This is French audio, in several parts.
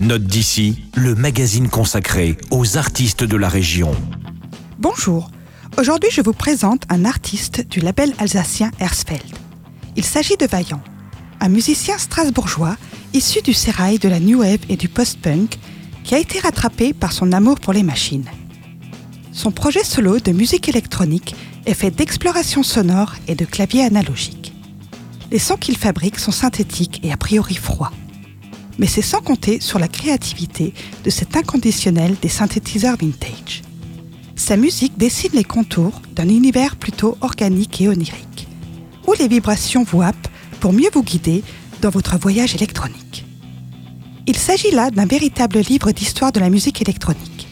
Note d'ici, le magazine consacré aux artistes de la région. Bonjour, aujourd'hui je vous présente un artiste du label alsacien Hersfeld. Il s'agit de Vaillant, un musicien strasbourgeois issu du sérail de la new wave et du post-punk qui a été rattrapé par son amour pour les machines. Son projet solo de musique électronique est fait d'exploration sonore et de claviers analogiques. Les sons qu'il fabrique sont synthétiques et a priori froids. Mais c'est sans compter sur la créativité de cet inconditionnel des synthétiseurs vintage. Sa musique dessine les contours d'un univers plutôt organique et onirique, où les vibrations vous happent pour mieux vous guider dans votre voyage électronique. Il s'agit là d'un véritable livre d'histoire de la musique électronique.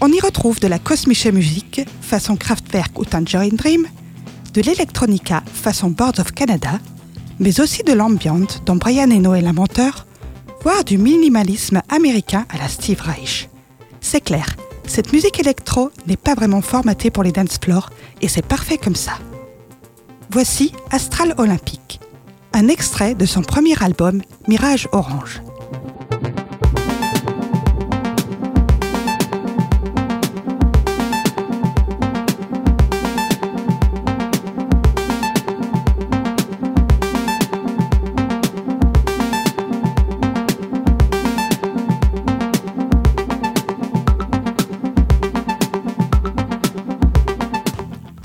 On y retrouve de la kosmische musique façon Kraftwerk ou Tangerine Dream, de l'electronica façon Boards of Canada, mais aussi de l'ambient dont Brian Eno est l'inventeur, du minimalisme américain à la Steve Reich. C'est clair, cette musique électro n'est pas vraiment formatée pour les dance floors et c'est parfait comme ça. Voici Astral Olympique, un extrait de son premier album Mirage Orange.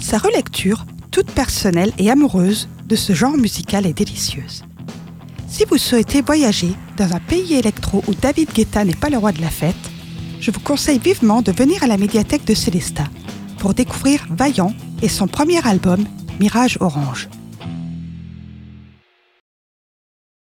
Sa relecture, toute personnelle et amoureuse de ce genre musical est délicieuse. Si vous souhaitez voyager dans un pays électro où David Guetta n'est pas le roi de la fête, je vous conseille vivement de venir à la médiathèque de Célesta pour découvrir Vaillant et son premier album, Mirage Orange.